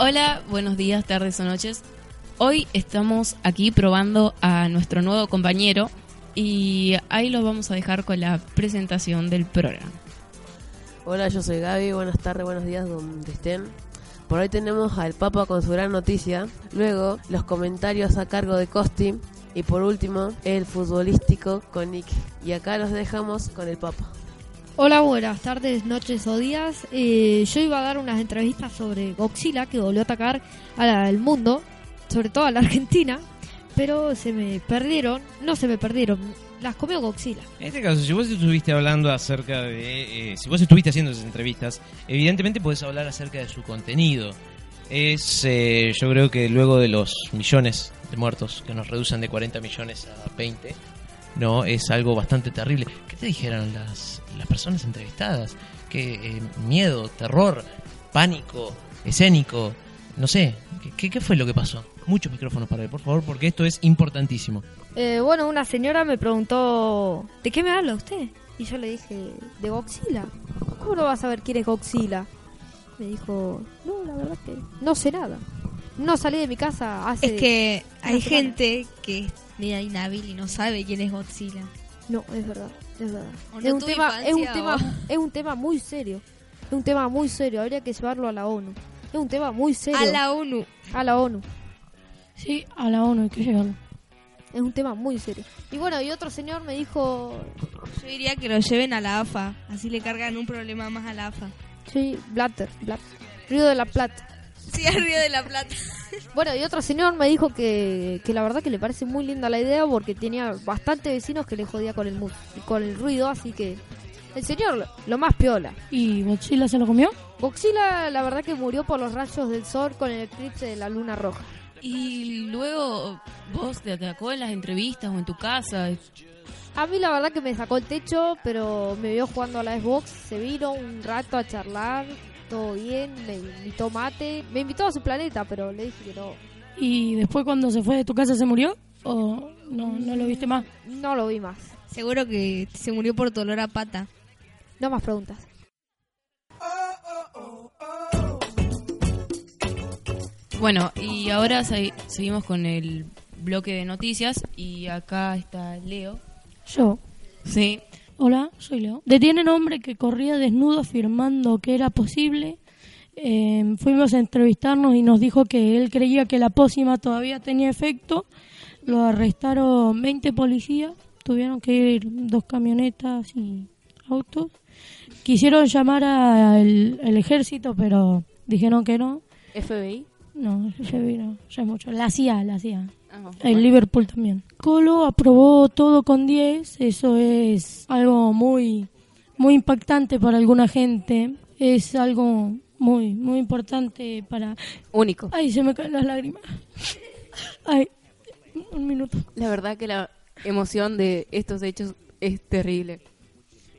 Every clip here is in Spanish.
Hola, buenos días, tardes o noches. Hoy estamos aquí probando a nuestro nuevo compañero y ahí lo vamos a dejar con la presentación del programa. Hola, yo soy Gaby, buenas tardes, buenos días donde estén. Por hoy tenemos al Papa con su gran noticia, luego los comentarios a cargo de Costi y por último el futbolístico con Nick. Y acá los dejamos con el Papa. Hola, buenas tardes, noches o días. Eh, yo iba a dar unas entrevistas sobre Godzilla que volvió a atacar al mundo, sobre todo a la Argentina, pero se me perdieron, no se me perdieron, las comió Godzilla. En este caso, si vos estuviste hablando acerca de. eh, si vos estuviste haciendo esas entrevistas, evidentemente podés hablar acerca de su contenido. Es, eh, yo creo que luego de los millones de muertos que nos reducen de 40 millones a 20, no es algo bastante terrible. ¿Qué te dijeron las, las personas entrevistadas? ¿Qué eh, miedo, terror, pánico, escénico? No sé, ¿qué- ¿qué, qué fue lo que pasó? Muchos micrófonos para él, por favor, porque esto es importantísimo. Eh, bueno, una señora me preguntó, ¿de qué me habla usted? Y yo le dije, de Godzilla. ¿Cómo no vas a saber quién es Godzilla? Me dijo, no, la verdad que no sé nada. No salí de mi casa hace... Es que hay semana. gente que es media inhábil y no sabe quién es Godzilla. No, es verdad, es verdad. O es, no un tema, es, un tema, es un tema muy serio. Es un tema muy serio, habría que llevarlo a la ONU. Es un tema muy serio. A la ONU. A la ONU. Sí, a la ONU hay que llevarlo. Es un tema muy serio. Y bueno, y otro señor me dijo, Yo diría que lo lleven a la AFA. Así le cargan un problema más a la AFA. sí, Blatter, Blatter, Río de la Plata. Sí, al Río de la Plata. Bueno, y otro señor me dijo que, que la verdad que le parece muy linda la idea porque tenía bastante vecinos que le jodía con el mu- con el ruido, así que el señor lo, lo más piola. ¿Y Godzilla se lo comió? Godzilla la verdad que murió por los rayos del sol con el eclipse de la luna roja. Y luego vos te atacó en las entrevistas o en tu casa. A mí la verdad que me sacó el techo, pero me vio jugando a la Xbox, se vino un rato a charlar, todo bien, me invitó mate, me invitó a su planeta, pero le dije que no, ¿Y después cuando se fue de tu casa se murió? ¿O no, no lo viste más? no lo vi más. Seguro que se murió por dolor a pata. No más preguntas. Bueno, y ahora se- seguimos con el bloque de noticias y acá está Leo. Yo. Sí. Hola, soy Leo. Detienen hombre que corría desnudo afirmando que era posible. Eh, fuimos a entrevistarnos y nos dijo que él creía que la pócima todavía tenía efecto. Lo arrestaron 20 policías. Tuvieron que ir dos camionetas y autos. Quisieron llamar al el ejército, pero dijeron que no. FBI. No, el FBI no, ya es mucho. La CIA, la CIA. El Liverpool también. Colo aprobó todo con 10. Eso es algo muy, muy impactante para alguna gente. Es algo muy, muy importante para... Único. Ay, se me caen las lágrimas. Ay, un minuto. La verdad que la emoción de estos hechos es terrible.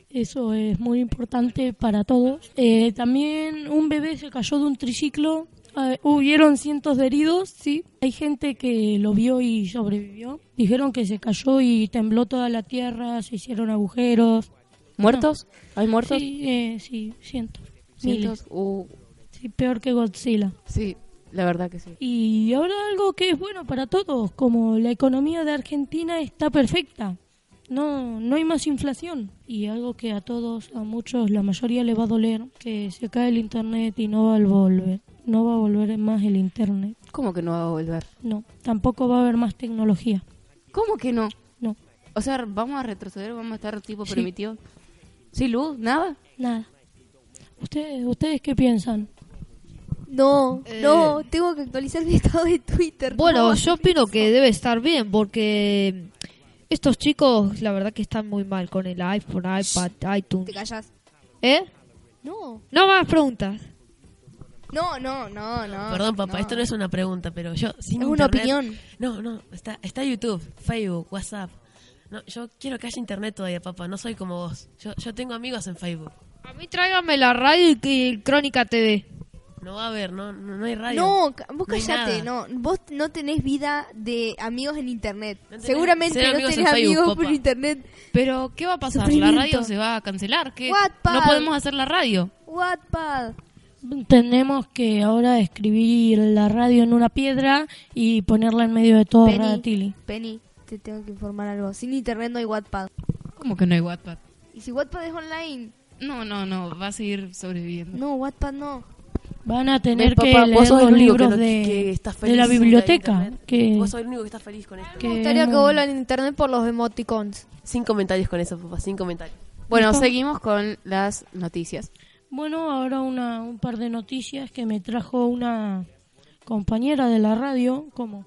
Eso es muy importante para todos. Eh, también un bebé se cayó de un triciclo. Eh, hubieron cientos de heridos, sí. Hay gente que lo vio y sobrevivió. Dijeron que se cayó y tembló toda la tierra, se hicieron agujeros. ¿Muertos? ¿Hay muertos? Sí, eh, sí, cientos. ¿Cientos? Uh, Sí, peor que Godzilla. sí, la verdad que sí. Y ahora algo que es bueno para todos, como la economía de Argentina está perfecta. No, no hay más inflación. Y algo que a todos, a muchos, la mayoría le va a doler, que se cae el internet y no va a volver. No va a volver más el internet. ¿Cómo que no va a volver? No, tampoco va a haber más tecnología. ¿Cómo que no? No, O sea, vamos a retroceder, vamos a estar tipo Sí. ¿Sin luz? ¿Nada? nada. ¿Ustedes, ¿Ustedes qué piensan? No, Eh. no, tengo que actualizar mi estado de Twitter. Bueno, No. yo opino que debe estar bien porque estos chicos, la verdad que están muy mal con el iPhone, iPad, Te iTunes. callas. ¿Eh? No, No más preguntas. no, no, no, no. Perdón, papá, esto no es una pregunta, pero yo sin Es una internet- opinión. No, no, está, está YouTube, Facebook, WhatsApp. No, yo quiero que haya internet todavía, papá. No soy como vos. Yo, yo tengo amigos en Facebook. A mí tráigame la radio y, y Crónica TV. No va a haber, no, no, no hay radio. No, vos callate, no. Vos no tenés vida de amigos en internet. No tenés- Seguramente no amigos tenés Facebook, amigos por papá. internet. Pero, ¿qué va a pasar? La radio se va a cancelar. ¿Qué? Wattpad. No podemos hacer la radio. Wattpad. Tenemos que ahora escribir la radio en una piedra y ponerla en medio de todo Penny, Radatili. Penny, te tengo que informar algo. Sin internet no hay Wattpad. ¿Cómo que no hay Wattpad? Y si Wattpad es online, No, no, no, va a seguir sobreviviendo. no, Wattpad no. Van a tener ¿Ves, que papá? Vos leer sos el los único que libros no- de, que está de feliz la sin la biblioteca. Que, Vos sos el único que está feliz con esto. que Me gustaría que vuelvan en internet por los emoticons. Sin comentarios con eso, papá, sin comentarios. Bueno, ¿Listo? seguimos con las noticias. Bueno, ahora una, un par de noticias que me trajo una compañera de la radio, como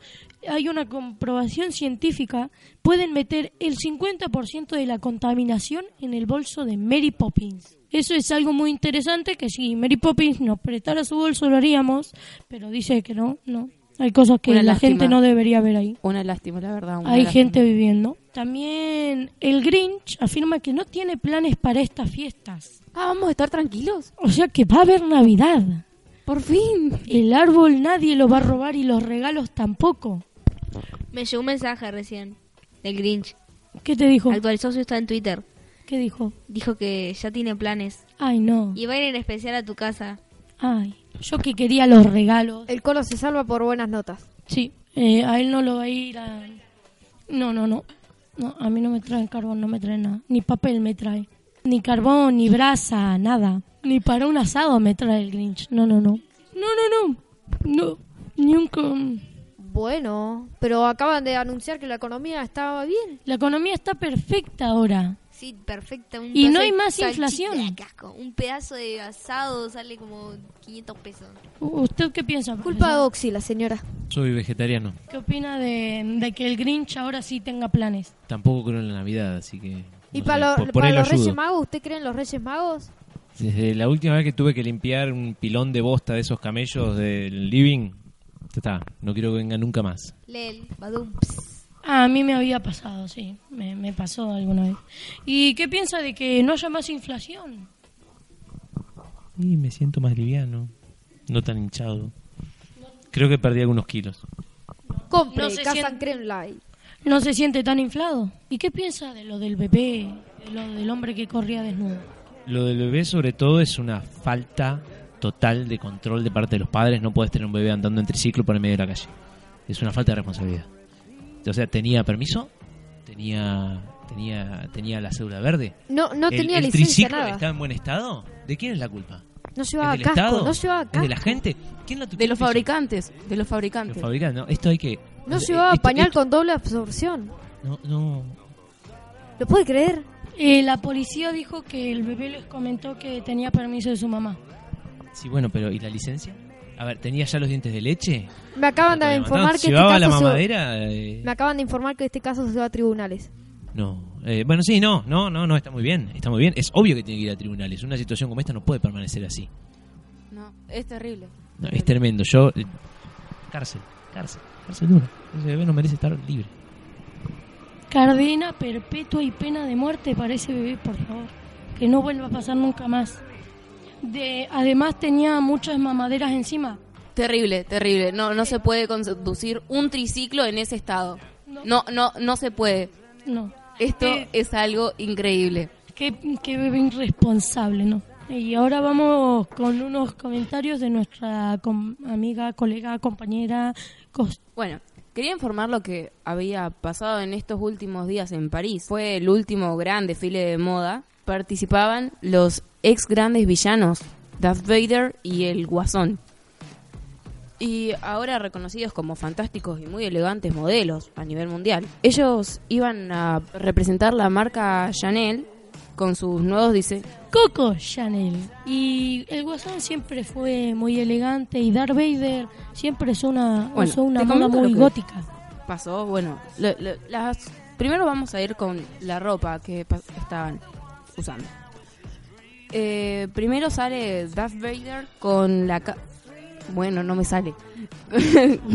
hay una comprobación científica, pueden meter el 50% de la contaminación en el bolso de Mary Poppins. Eso es algo muy interesante que si Mary Poppins nos prestara su bolso lo haríamos, pero dice que no, no. Hay cosas que Una la lástima. gente no debería ver ahí. Una lástima, la verdad. Hay lástima. gente viviendo. También el Grinch afirma que no tiene planes para estas fiestas. Ah, vamos a estar tranquilos. O sea que va a haber Navidad. Por fin. El árbol nadie lo va a robar y los regalos tampoco. Me llegó un mensaje recién del Grinch. ¿Qué te dijo? Actualizó su estado en Twitter. ¿Qué dijo? Dijo que ya tiene planes. Ay, no. Y va a ir en especial a tu casa. Ay, yo que quería los regalos. El colo se salva por buenas notas. Sí, eh, a él no lo va a ir a... No, no, no. No, a mí no me traen carbón, no me traen nada. Ni papel me trae. Ni carbón, ni brasa, nada. Ni para un asado me trae el Grinch. No, no, no. No, no, no. No, ni un... com- Bueno, pero acaban de anunciar que la economía estaba bien. La economía está perfecta ahora. Sí, perfecta. Un Y no hay más inflación. Un pedazo de asado sale como 500 pesos. ¿Usted qué piensa? Culpa de? Oxy, la señora. Soy vegetariano. ¿Qué opina de, de que el Grinch ahora sí tenga planes? Tampoco creo en la Navidad, así que. ¿Y para, lo- los Reyes. Magos? ¿Usted cree en los Reyes Magos? Desde la última vez que tuve que limpiar un pilón de bosta de esos camellos del living, ya está, no quiero que venga nunca más. Lel, badum. Ah, a mí me había pasado, sí. Me, me pasó alguna vez. ¿Y qué piensa de que no haya más inflación? Y me siento más liviano, no tan hinchado. Creo que perdí algunos kilos. Compre, No se Casa siente- Creme Light. ¿No se siente tan inflado? ¿Y qué piensa de lo del bebé? De lo del hombre que corría desnudo. Lo del bebé sobre todo es una falta total de control de parte de los padres. No puedes tener un bebé andando en triciclo por el medio de la calle. Es una falta de responsabilidad. O sea, tenía permiso, tenía tenía tenía la cédula verde. No, no el, tenía el licencia triciclo nada. estaba en buen estado. ¿De quién es la culpa? No ¿Es llevaba del casco, Estado? no llevaba ¿Es casco. de la gente? ¿Quién la De los fabricantes. De los Los fabricantes. fabricantes, no. Esto hay que. No llevaba esto- pañal esto- con doble absorción. No, no. ¿Lo puede creer? Eh, la policía dijo que el bebé les comentó que tenía permiso de su mamá. Sí, bueno, pero ¿y la licencia? A ver, ¿tenía ya los dientes de leche? Me acaban de ¿La informar que este ¿Llevaba la caso se- mamadera? Eh, me acaban de informar que este caso se va a tribunales. No. Eh, bueno, sí, no, no, no, no, está muy bien, está muy bien. Es obvio que tiene que ir a tribunales. Una situación como esta no puede permanecer así. No, es terrible. No, es tremendo. Yo, eh, cárcel, cárcel, cárcel dura. Ese bebé no merece estar libre. Cadena perpetua y pena de muerte para ese bebé, por favor. Que no vuelva a pasar nunca más. De, además tenía muchas mamaderas encima. Terrible, terrible. No, no se puede conducir un triciclo en ese estado. No, no, no se puede. No. Esto Eh, es algo increíble. Qué, qué bebé irresponsable, ¿no? Y ahora vamos con unos comentarios de nuestra com- amiga, colega, compañera. Bueno, Quería informar lo que había pasado en estos últimos días en París. Fue el último gran desfile de moda. Participaban los ex grandes villanos, Darth Vader y el Guasón. Y ahora reconocidos como fantásticos y muy elegantes modelos a nivel mundial. Ellos iban a representar la marca Chanel con sus nuevos diseños. Coco Chanel. Y el Guasón siempre fue muy elegante y Darth Vader siempre es una, Bueno, usó una moda muy gótica. pasó, bueno, lo- lo- las primero vamos a ir con la ropa que estaban usando. Eh, primero sale Darth Vader con la ca- bueno, no me sale.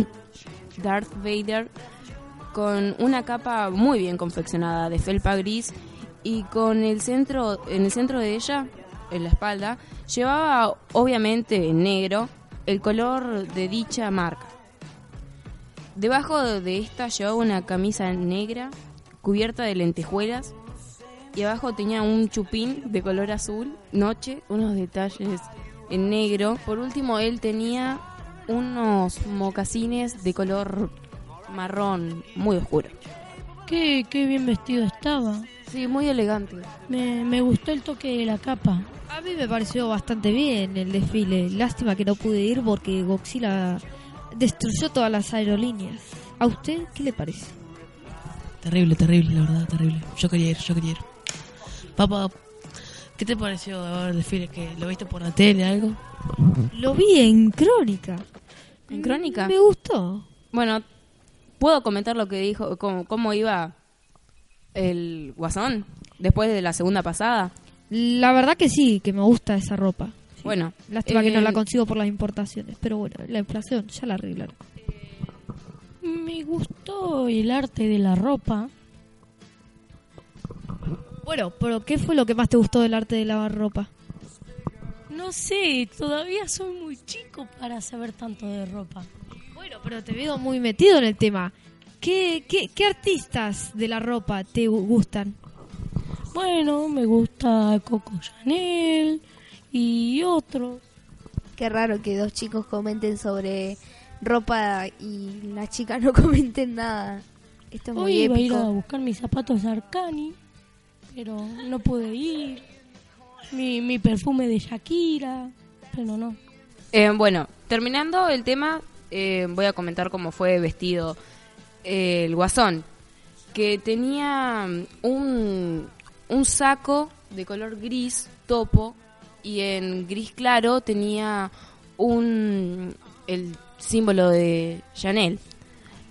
Darth Vader con una capa muy bien confeccionada de felpa gris y con el centro en el centro de ella, en la espalda, llevaba obviamente en negro el color de dicha marca. Debajo de esta llevaba una camisa negra cubierta de lentejuelas y abajo tenía un chupín de color azul, noche, unos detalles en negro. Por último, él tenía unos mocasines de color marrón muy oscuro. Qué, qué bien vestido estaba. Sí, muy elegante. Me, me gustó el toque de la capa. A mí me pareció bastante bien el desfile. Lástima que no pude ir porque Godzilla destruyó todas las aerolíneas. ¿A usted qué le parece? Terrible, terrible, la verdad, terrible. Yo quería ir, yo quería ir. Papá, ¿qué te pareció de ver el desfile? ¿Que ¿Lo viste por la tele, algo? Lo vi en Crónica. ¿En Crónica? Me gustó. Bueno, ¿puedo comentar lo que dijo, cómo, cómo iba el guasón después de la segunda pasada? La verdad que sí, que me gusta esa ropa. Bueno, Lástima que no eh, la consigo por las importaciones, pero bueno, la inflación ya la arreglaron. Me gustó el arte de la ropa. Bueno, pero ¿qué fue lo que más te gustó del arte de lavar ropa? No sé, todavía soy muy chico para saber tanto de ropa. Bueno, pero te veo muy metido en el tema. ¿Qué, qué, qué artistas de la ropa te gu- gustan? Bueno, me gusta Coco Chanel y otros. Qué raro que dos chicos comenten sobre ropa y las chicas no comenten nada. Esto es muy Hoy iba a ir épico. a buscar mis zapatos de Arcani, pero no pude ir. Mi, mi perfume de Shakira, pero no. Eh, bueno, terminando el tema, eh, voy a comentar cómo fue vestido eh, el guasón, que tenía mm, un, un saco de color gris, topo, y en gris claro tenía un el símbolo de Chanel.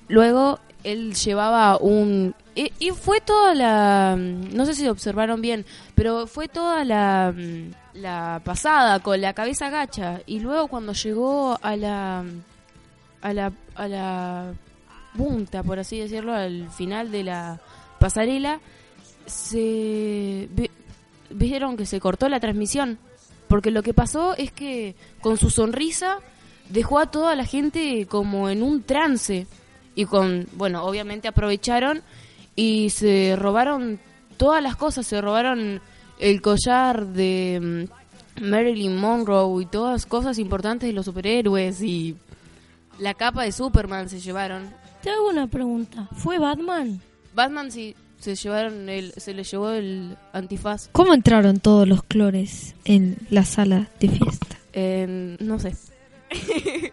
Luego él llevaba un... Y, fue toda la... No sé si observaron bien, pero fue toda la, la pasada con la cabeza gacha. Y luego cuando llegó a la... A la, a la punta, por así decirlo, al final de la pasarela, se... vi- Vieron que se cortó la transmisión. Porque lo que pasó es que con su sonrisa dejó a toda la gente como en un trance. Y con, bueno, obviamente aprovecharon y se robaron todas las cosas. Se robaron el collar de mm, Marilyn Monroe y todas cosas importantes de los superhéroes y la capa de Superman se llevaron. Te hago una pregunta. ¿Fue Batman? Batman sí se llevaron el, se le llevó el antifaz. ¿Cómo entraron todos los clones en la sala de fiesta? Eh, no sé.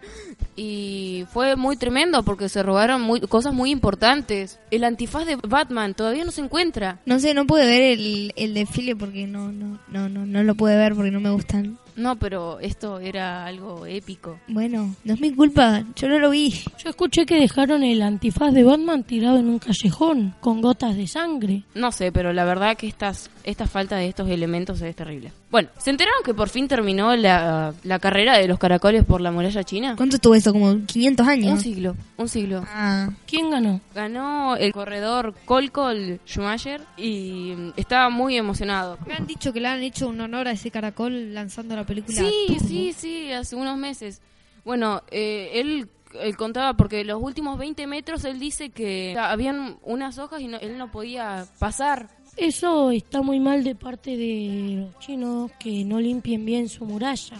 y fue muy tremendo porque se robaron muy, cosas muy importantes. El antifaz de Batman todavía no se encuentra. No sé, no pude ver el, el desfile porque no, no, no, no, no lo pude ver porque no me gustan. No, pero esto era algo épico. Bueno, no es mi culpa, yo no lo vi. Yo escuché que dejaron el antifaz de Batman tirado en un callejón con gotas de sangre. No sé, pero la verdad que estas, esta falta de estos elementos es terrible. Bueno, ¿se enteraron que por fin terminó la, la carrera de los caracoles por la muralla china? ¿Cuánto tuvo eso? ¿Como 500 años? Un siglo, un siglo. Ah, ¿Quién ganó? Ganó el corredor Colcol Schumacher y estaba muy emocionado. Me han dicho que le han hecho un honor a ese caracol lanzando la película. Sí, sí, sí, hace unos meses. Bueno, eh, él, él contaba porque los últimos 20 metros él dice que habían unas hojas y no- él no podía pasar. Eso está muy mal de parte de los chinos que no limpien bien su muralla.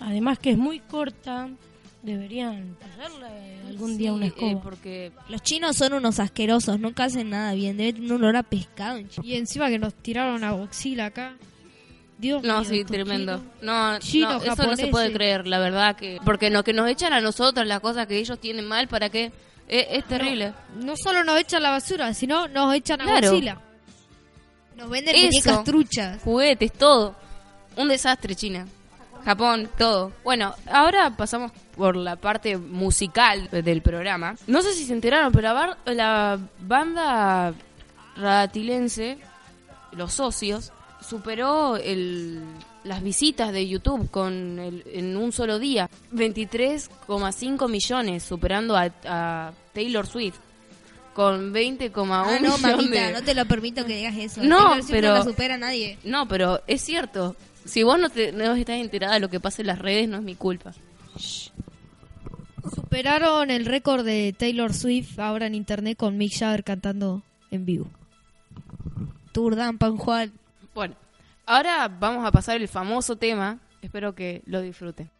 Además que es muy corta Deberían pasarle algún día una eh, escoba. porque Los chinos son unos asquerosos, nunca hacen nada bien. Debe tener un olor a pescado. en China. Y encima que nos tiraron a Godzilla acá. Dios No, mío, sí, tremendo. No, no, eso no se puede creer, la verdad que porque no que nos echan a nosotros las cosas que ellos tienen mal, ¿para qué? Es, es terrible. No solo nos echan la basura, sino nos echan a Claro. Godzilla. Nos venden Eso. muñecas truchas. Juguetes, todo. Un desastre, China. Japón, todo. Bueno, ahora pasamos por la parte musical del programa. No sé si se enteraron, pero la, bar- la banda radatilense, Los Socios, superó el, las visitas de YouTube con el- en un solo día. 23,5 millones, superando a, a Taylor Swift. Con 20,1 Ah, no, millones mamita, de- no te lo permito que digas eso. No, Taylor Swift pero- No la supera nadie. no, pero es cierto. Si vos no, te, no estás enterada de lo que pasa en las redes, no es mi culpa. Superaron el récord de Taylor Swift ahora en internet con Mick Jagger cantando en vivo. Turdan, Pan Juan. Bueno, ahora vamos a pasar el famoso tema. Espero que lo disfruten.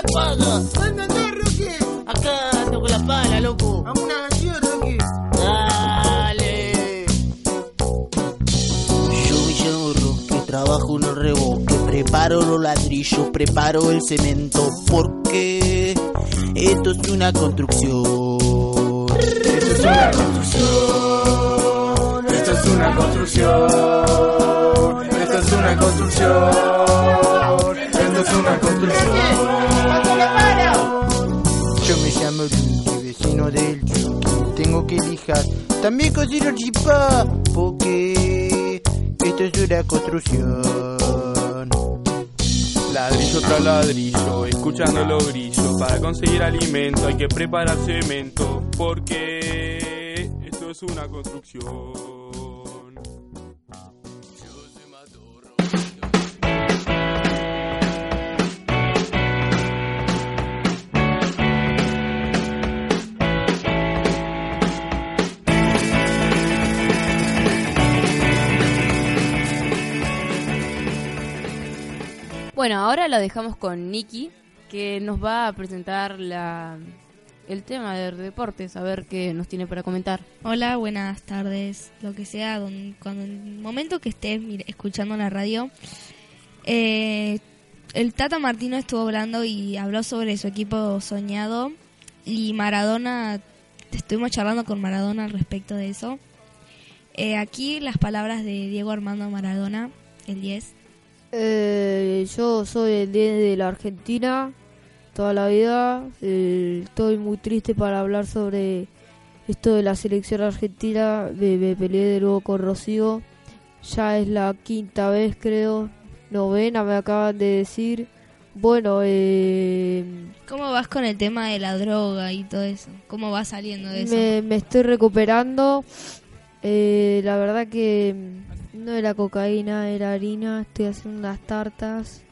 ¿Qué pasa? ¿Dónde andás, Rocky? Acá ando con la pala, loco. Vamos una canción, Rocky. Dale. Yo me llamo Rocky, trabajo en el reboque, preparo los ladrillos, preparo el cemento, porque esto es una construcción. Esto es una construcción. Esto es una construcción. Esto es una construcción. Esto es una construcción. Yo me llamo Lucky, vecino del Chucky. Tengo que lijar. También cocino chipá, porque esto es una construcción. Ladrillo tras ladrillo, escuchando los grillos. Para conseguir alimento hay que preparar cemento, porque esto es una construcción. Bueno, ahora la dejamos con Nikki, que nos va a presentar la, el tema de deportes, a ver qué nos tiene para comentar. Hola, buenas tardes, lo que sea, don- cuando el momento que estés escuchando la radio. Eh, el Tata Martino estuvo hablando y habló sobre su equipo soñado y Maradona, estuvimos charlando con Maradona al respecto de eso. Eh, aquí las palabras de Diego Armando Maradona, el 10. Eh, yo soy el 10 de la Argentina toda la vida. Eh, estoy muy triste para hablar sobre esto de la selección argentina. Me, me peleé de nuevo con Rocío. Ya es la quinta vez, creo. Novena, me acaban de decir. Bueno, eh, ¿Cómo vas con el tema de la droga y todo eso? ¿Cómo vas saliendo de eso? me, me estoy recuperando. Eh, la verdad que no era cocaína, era harina. Estoy haciendo unas tartas.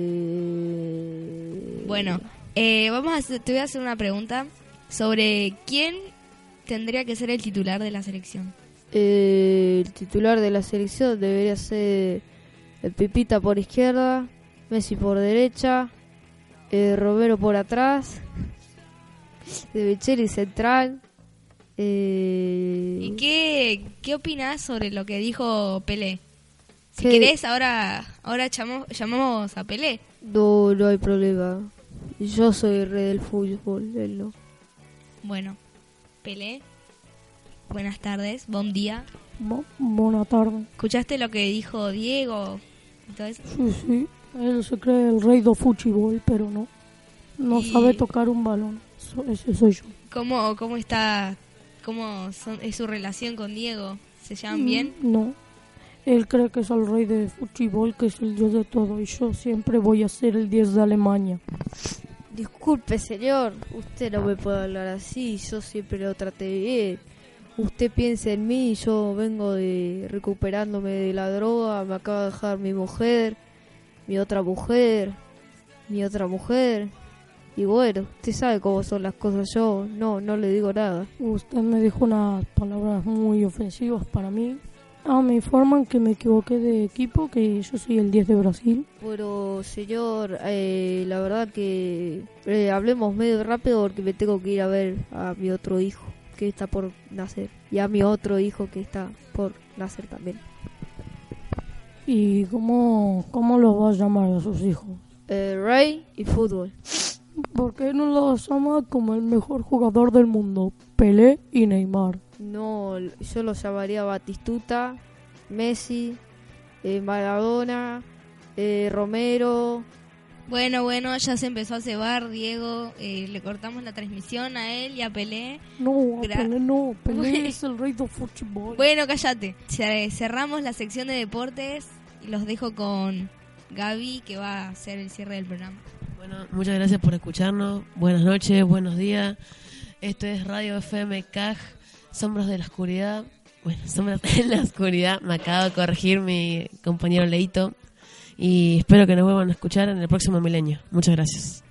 Eh, Bueno, eh, vamos a hacer- te voy a hacer una pregunta sobre quién tendría que ser el titular de la selección. eh, el titular de la selección debería ser el Pipita por izquierda, Messi por derecha, eh, Romero por atrás, de Micheli central. Eh, ¿Y qué, qué opinas sobre lo que dijo Pelé? Si ¿Qué? querés, ahora, ahora llamamos, llamamos a Pelé. No, no hay problema. Yo soy el rey del fútbol, él no. Bueno, Pelé, buenas tardes, buen día. Bo- buena tarde. ¿Escuchaste lo que dijo Diego? y todo eso? Sí, sí. Él se cree el rey do fútbol, pero no. No Y- sabe tocar un balón. Ese soy yo. ¿Cómo, cómo está, cómo son- es su relación con Diego? ¿Se llevan bien? Mm, No. Él cree que es el rey de fútbol, que es el dios de todo. Y yo siempre voy a ser el 10 de Alemania. Disculpe, señor, usted no me puede hablar así, yo siempre lo traté bien. Usted piensa en mí, yo vengo de recuperándome de la droga, me acaba de dejar mi mujer, mi otra mujer, mi otra mujer. Y bueno, usted sabe cómo son las cosas. Yo no, no le digo nada. Usted me dijo unas palabras muy ofensivas para mí. Ah, me informan que me equivoqué de equipo, que yo soy el 10 de Brasil. Bueno, señor, eh, la verdad que eh, hablemos medio rápido porque me tengo que ir a ver a mi otro hijo que está por nacer y a mi otro hijo que está por nacer también. ¿Y cómo, cómo los va a llamar a sus hijos? Eh, Rey y fútbol. ¿Por qué no los llama como el mejor jugador del mundo? Pelé y Neymar. No, yo los llamaría Batistuta, Messi, eh, Maradona, eh, Romero. Bueno, bueno, ya se empezó a cebar, Diego. eh, le cortamos la transmisión a él y a Pelé. No, a Gra- Pelé no. Pelé es el rey del fútbol. Bueno, cállate. Ce- Cerramos la sección de deportes y los dejo con Gaby, que va a hacer el cierre del programa. Bueno, muchas gracias por escucharnos. Buenas noches, buenos días. Esto es Radio FM CAG, Sombras de la Oscuridad. Bueno, Sombras de la Oscuridad. Me acaba de corregir mi compañero Leito. Y espero que nos vuelvan a escuchar en el próximo milenio. Muchas gracias.